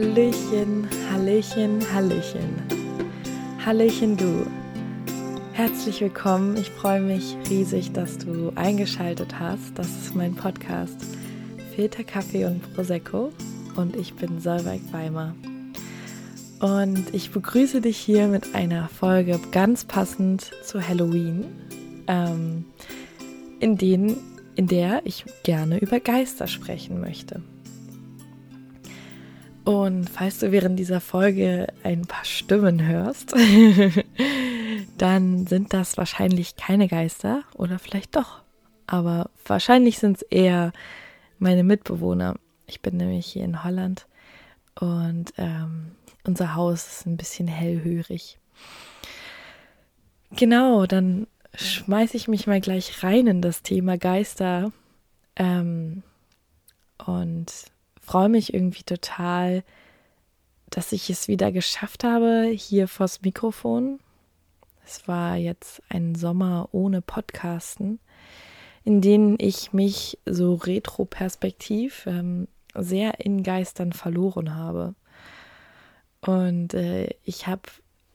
Hallöchen, Hallöchen, Hallöchen. Hallöchen du. Herzlich willkommen. Ich freue mich riesig, dass du eingeschaltet hast. Das ist mein Podcast Filter Kaffee und Prosecco und ich bin Solveig Weimer. Und ich begrüße dich hier mit einer Folge ganz passend zu Halloween, ähm, in, denen, in der ich gerne über Geister sprechen möchte. Und falls du während dieser Folge ein paar Stimmen hörst, dann sind das wahrscheinlich keine Geister oder vielleicht doch. Aber wahrscheinlich sind es eher meine Mitbewohner. Ich bin nämlich hier in Holland und ähm, unser Haus ist ein bisschen hellhörig. Genau, dann schmeiße ich mich mal gleich rein in das Thema Geister ähm, und freue mich irgendwie total, dass ich es wieder geschafft habe, hier vors Mikrofon. Es war jetzt ein Sommer ohne Podcasten, in denen ich mich so retroperspektiv ähm, sehr in Geistern verloren habe. Und äh, ich habe,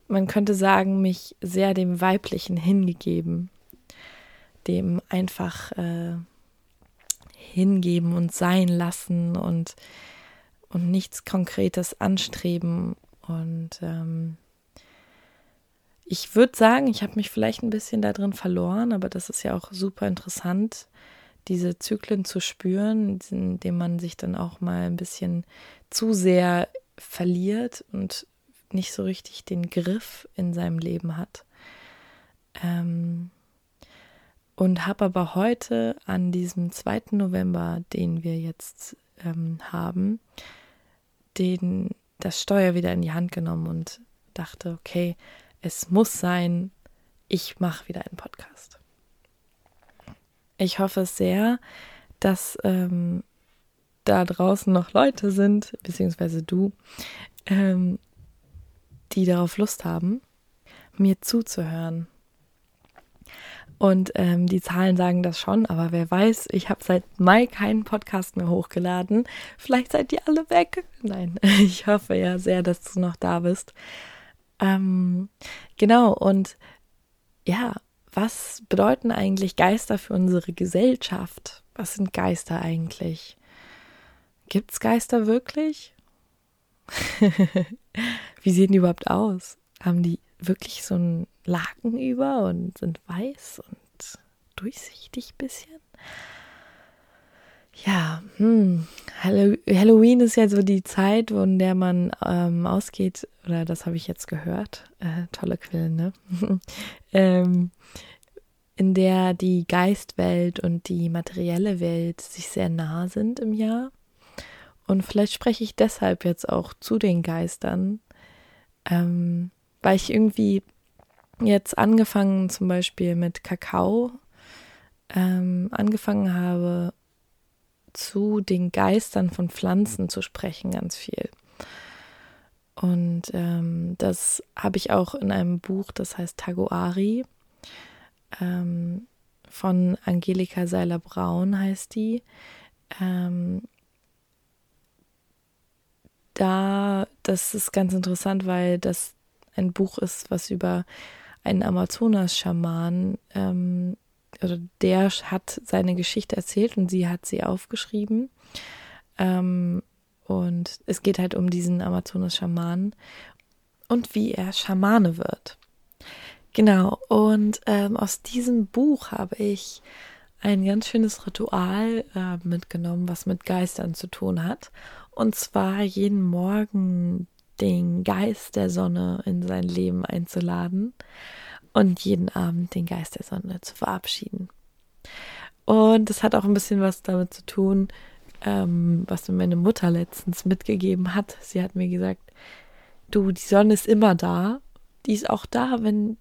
man könnte sagen, mich sehr dem Weiblichen hingegeben, dem einfach äh, hingeben und sein lassen und, und nichts Konkretes anstreben. Und ähm, ich würde sagen, ich habe mich vielleicht ein bisschen da drin verloren, aber das ist ja auch super interessant, diese Zyklen zu spüren, indem man sich dann auch mal ein bisschen zu sehr verliert und nicht so richtig den Griff in seinem Leben hat. Ähm, und habe aber heute an diesem 2. November, den wir jetzt ähm, haben, den, das Steuer wieder in die Hand genommen und dachte, okay, es muss sein, ich mache wieder einen Podcast. Ich hoffe sehr, dass ähm, da draußen noch Leute sind, beziehungsweise du, ähm, die darauf Lust haben, mir zuzuhören und ähm, die Zahlen sagen das schon, aber wer weiß, ich habe seit Mai keinen Podcast mehr hochgeladen. Vielleicht seid ihr alle weg. Nein, ich hoffe ja sehr, dass du noch da bist. Ähm, genau, und ja, was bedeuten eigentlich Geister für unsere Gesellschaft? Was sind Geister eigentlich? Gibt es Geister wirklich? Wie sehen die überhaupt aus? Haben die wirklich so ein Laken über und sind weiß und durchsichtig bisschen. Ja, hm. Halloween ist ja so die Zeit, in der man ähm, ausgeht, oder das habe ich jetzt gehört, äh, tolle Quellen, ne? ähm, in der die Geistwelt und die materielle Welt sich sehr nah sind im Jahr. Und vielleicht spreche ich deshalb jetzt auch zu den Geistern, ähm, weil ich irgendwie jetzt angefangen, zum Beispiel mit Kakao, ähm, angefangen habe, zu den Geistern von Pflanzen zu sprechen, ganz viel. Und ähm, das habe ich auch in einem Buch, das heißt Tagoari, ähm, von Angelika Seiler-Braun heißt die. Ähm, da, das ist ganz interessant, weil das ein Buch ist, was über einen Amazonas-Schaman, ähm, also der hat seine Geschichte erzählt und sie hat sie aufgeschrieben. Ähm, und es geht halt um diesen Amazonas-Schamanen und wie er Schamane wird. Genau, und ähm, aus diesem Buch habe ich ein ganz schönes Ritual äh, mitgenommen, was mit Geistern zu tun hat. Und zwar jeden Morgen den Geist der Sonne in sein Leben einzuladen und jeden Abend den Geist der Sonne zu verabschieden. Und das hat auch ein bisschen was damit zu tun, ähm, was mir meine Mutter letztens mitgegeben hat. Sie hat mir gesagt, du, die Sonne ist immer da. Die ist auch da, wenn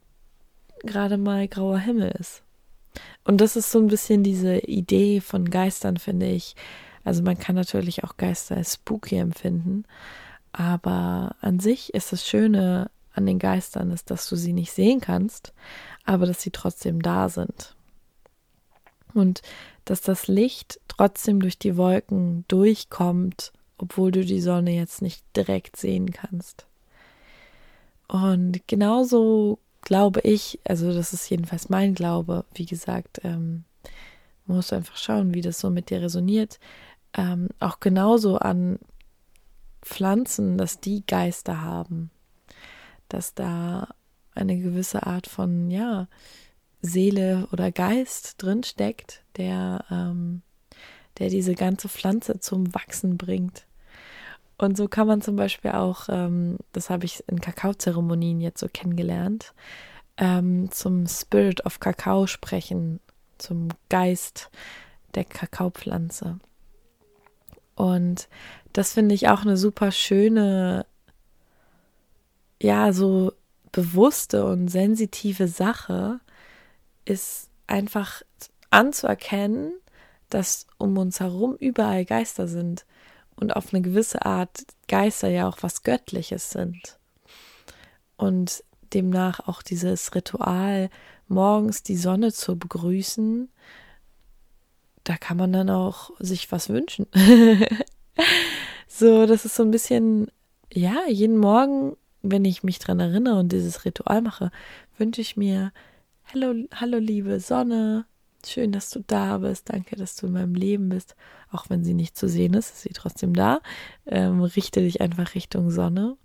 gerade mal grauer Himmel ist. Und das ist so ein bisschen diese Idee von Geistern, finde ich. Also man kann natürlich auch Geister als spooky empfinden. Aber an sich ist das Schöne an den Geistern, ist, dass du sie nicht sehen kannst, aber dass sie trotzdem da sind. Und dass das Licht trotzdem durch die Wolken durchkommt obwohl du die Sonne jetzt nicht direkt sehen kannst. Und genauso glaube ich, also das ist jedenfalls mein Glaube, wie gesagt, ähm, musst du einfach schauen, wie das so mit dir resoniert. Ähm, auch genauso an Pflanzen, dass die Geister haben, dass da eine gewisse Art von, ja, Seele oder Geist drin steckt, der, ähm, der diese ganze Pflanze zum Wachsen bringt. Und so kann man zum Beispiel auch, ähm, das habe ich in Kakaozeremonien jetzt so kennengelernt, ähm, zum Spirit of Kakao sprechen, zum Geist der Kakaopflanze. Und das finde ich auch eine super schöne, ja, so bewusste und sensitive Sache, ist einfach anzuerkennen, dass um uns herum überall Geister sind und auf eine gewisse Art Geister ja auch was Göttliches sind. Und demnach auch dieses Ritual, morgens die Sonne zu begrüßen, da kann man dann auch sich was wünschen. so, das ist so ein bisschen, ja, jeden Morgen, wenn ich mich dran erinnere und dieses Ritual mache, wünsche ich mir, hallo, hallo liebe Sonne, schön, dass du da bist, danke, dass du in meinem Leben bist, auch wenn sie nicht zu sehen ist, ist sie trotzdem da. Ähm, richte dich einfach Richtung Sonne,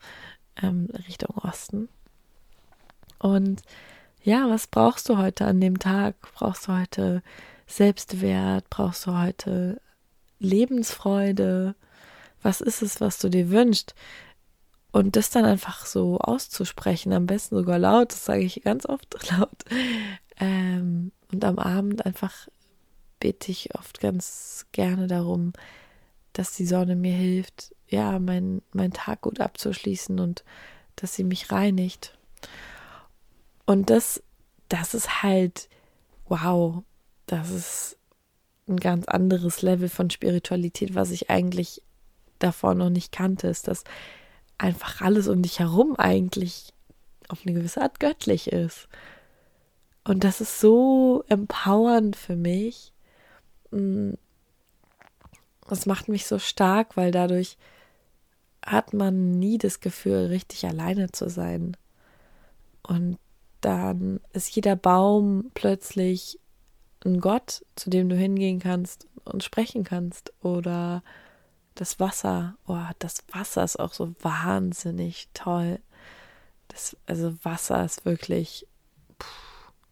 ähm, Richtung Osten. Und ja, was brauchst du heute an dem Tag? Brauchst du heute Selbstwert? Brauchst du heute Lebensfreude? Was ist es, was du dir wünschst? Und das dann einfach so auszusprechen, am besten sogar laut, das sage ich ganz oft laut. Ähm, und am Abend einfach bete ich oft ganz gerne darum, dass die Sonne mir hilft, ja, meinen mein Tag gut abzuschließen und dass sie mich reinigt. Und das, das ist halt, wow, das ist ein ganz anderes Level von Spiritualität, was ich eigentlich davor noch nicht kannte, ist, dass einfach alles um dich herum eigentlich auf eine gewisse Art göttlich ist. Und das ist so empowernd für mich. Mm. Das macht mich so stark, weil dadurch hat man nie das Gefühl, richtig alleine zu sein. Und dann ist jeder Baum plötzlich ein Gott, zu dem du hingehen kannst und sprechen kannst. Oder das Wasser. Oh, das Wasser ist auch so wahnsinnig toll. Das, also Wasser ist wirklich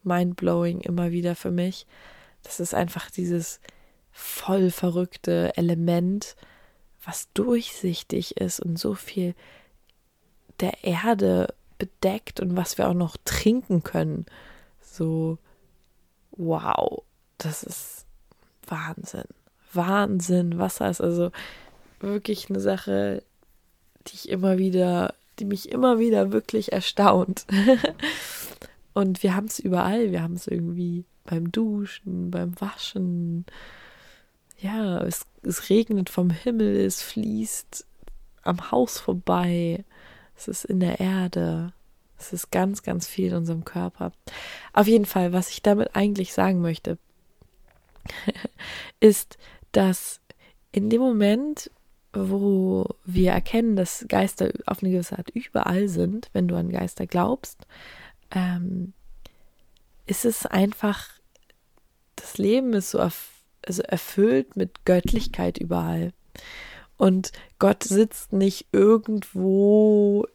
mindblowing immer wieder für mich. Das ist einfach dieses voll verrückte Element, was durchsichtig ist und so viel der Erde bedeckt und was wir auch noch trinken können. So, wow, das ist Wahnsinn. Wahnsinn. Wasser ist also wirklich eine Sache, die ich immer wieder, die mich immer wieder wirklich erstaunt. und wir haben es überall. Wir haben es irgendwie beim Duschen, beim Waschen. Ja, es, es regnet vom Himmel, es fließt am Haus vorbei. Es ist in der Erde. Es ist ganz, ganz viel in unserem Körper. Auf jeden Fall, was ich damit eigentlich sagen möchte, ist, dass in dem Moment, wo wir erkennen, dass Geister auf eine gewisse Art überall sind, wenn du an Geister glaubst, ähm, ist es einfach, das Leben ist so erf also erfüllt mit Göttlichkeit überall. Und Gott sitzt nicht irgendwo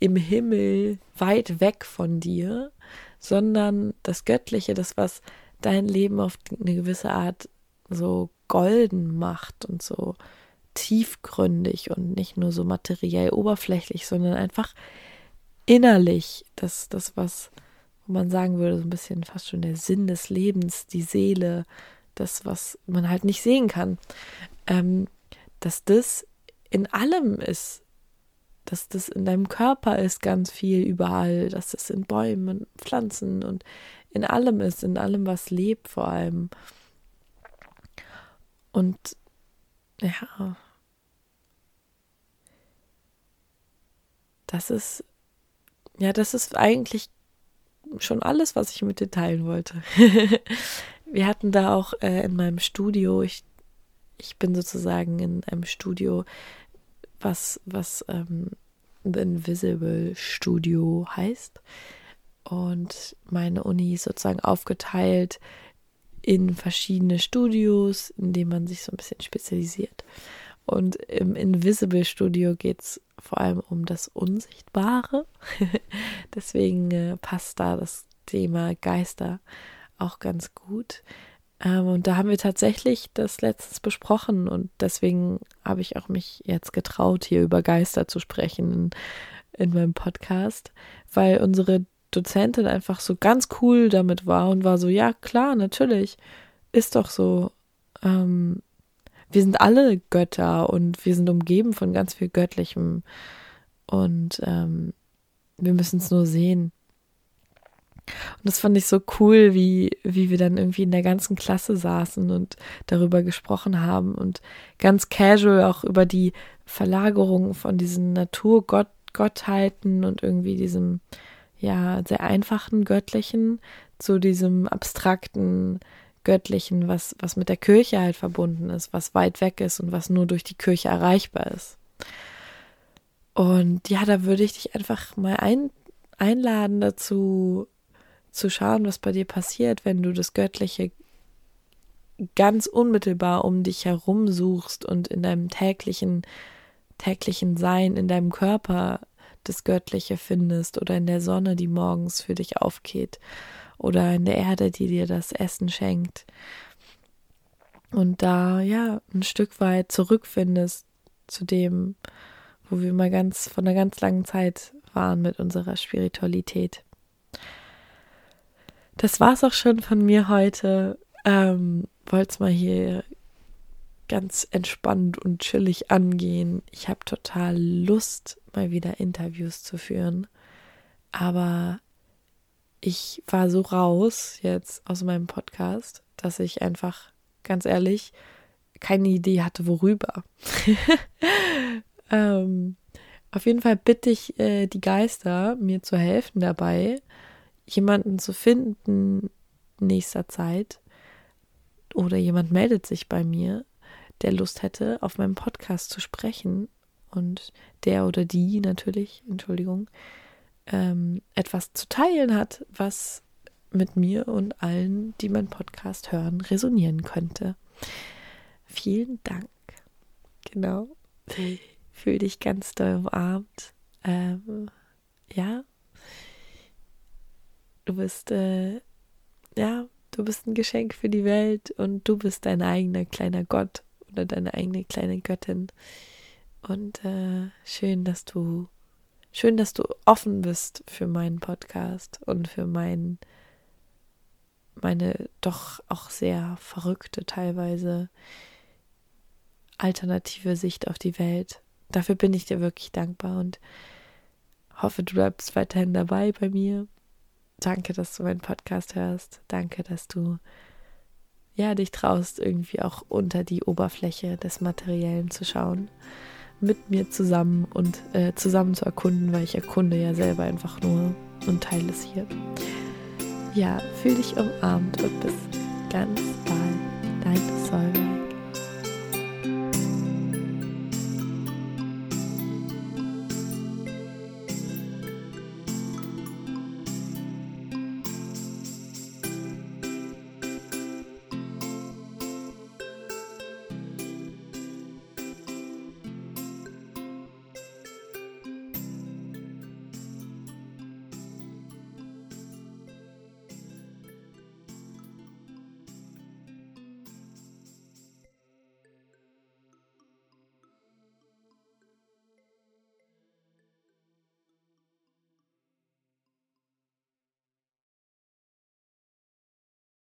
im Himmel weit weg von dir, sondern das Göttliche, das, was dein Leben auf eine gewisse Art so golden macht und so tiefgründig und nicht nur so materiell oberflächlich, sondern einfach innerlich, das, das was, wo man sagen würde, so ein bisschen fast schon der Sinn des Lebens, die Seele, das, was man halt nicht sehen kann, ähm, dass das in allem ist, dass das in deinem Körper ist ganz viel überall, dass es in Bäumen, Pflanzen und in allem ist, in allem, was lebt vor allem. Und ja, das ist, ja, das ist eigentlich schon alles, was ich mit dir teilen wollte. Wir hatten da auch äh, in meinem Studio, ich Ich bin sozusagen in einem Studio, was, was ähm, The Invisible Studio heißt. Und meine Uni ist sozusagen aufgeteilt in verschiedene Studios, in denen man sich so ein bisschen spezialisiert. Und im Invisible Studio geht es vor allem um das Unsichtbare. Deswegen äh, passt da das Thema Geister auch ganz gut. Ähm, und da haben wir tatsächlich das letztens besprochen und deswegen habe ich auch mich jetzt getraut, hier über Geister zu sprechen in, in meinem Podcast, weil unsere Dozentin einfach so ganz cool damit war und war so, ja klar, natürlich, ist doch so. Ähm, wir sind alle Götter und wir sind umgeben von ganz viel Göttlichem und ähm, wir müssen es nur sehen. Und das fand ich so cool, wie, wie wir dann irgendwie in der ganzen Klasse saßen und darüber gesprochen haben und ganz casual auch über die Verlagerung von diesen Naturgottheiten und irgendwie diesem, ja, sehr einfachen Göttlichen zu diesem abstrakten Göttlichen, was, was mit der Kirche halt verbunden ist, was weit weg ist und was nur durch die Kirche erreichbar ist. Und ja, da würde ich dich einfach mal ein, einladen dazu, zu schauen, was bei dir passiert, wenn du das Göttliche ganz unmittelbar um dich herum suchst und in deinem täglichen, täglichen Sein, in deinem Körper das Göttliche findest oder in der Sonne, die morgens für dich aufgeht oder in der Erde, die dir das Essen schenkt. Und da, ja, ein Stück weit zurückfindest zu dem, wo wir mal ganz von einer ganz langen Zeit waren mit unserer Spiritualität. Das war's auch schon von mir heute. Ähm, Wollte es mal hier ganz entspannt und chillig angehen. Ich habe total Lust, mal wieder Interviews zu führen. Aber ich war so raus jetzt aus meinem Podcast, dass ich einfach, ganz ehrlich, keine Idee hatte, worüber. ähm, auf jeden Fall bitte ich äh, die Geister, mir zu helfen dabei, jemanden zu finden in nächster Zeit oder jemand meldet sich bei mir, der Lust hätte, auf meinem Podcast zu sprechen und der oder die natürlich, Entschuldigung, ähm, etwas zu teilen hat, was mit mir und allen, die meinen Podcast hören, resonieren könnte. Vielen Dank. Genau. Fühl dich ganz doll umarmt. Ähm, ja, Du bist, äh, ja, du bist ein Geschenk für die Welt und du bist dein eigener kleiner Gott oder deine eigene kleine Göttin. Und äh, schön, dass du, schön, dass du offen bist für meinen Podcast und für mein, meine doch auch sehr verrückte, teilweise alternative Sicht auf die Welt. Dafür bin ich dir wirklich dankbar und hoffe, du bleibst weiterhin dabei bei mir Danke, dass du meinen Podcast hörst. Danke, dass du ja dich traust, irgendwie auch unter die Oberfläche des Materiellen zu schauen. Mit mir zusammen und äh, zusammen zu erkunden, weil ich erkunde ja selber einfach nur und teile es hier. Ja, fühl dich umarmt und bis ganz bald. Dein Sol.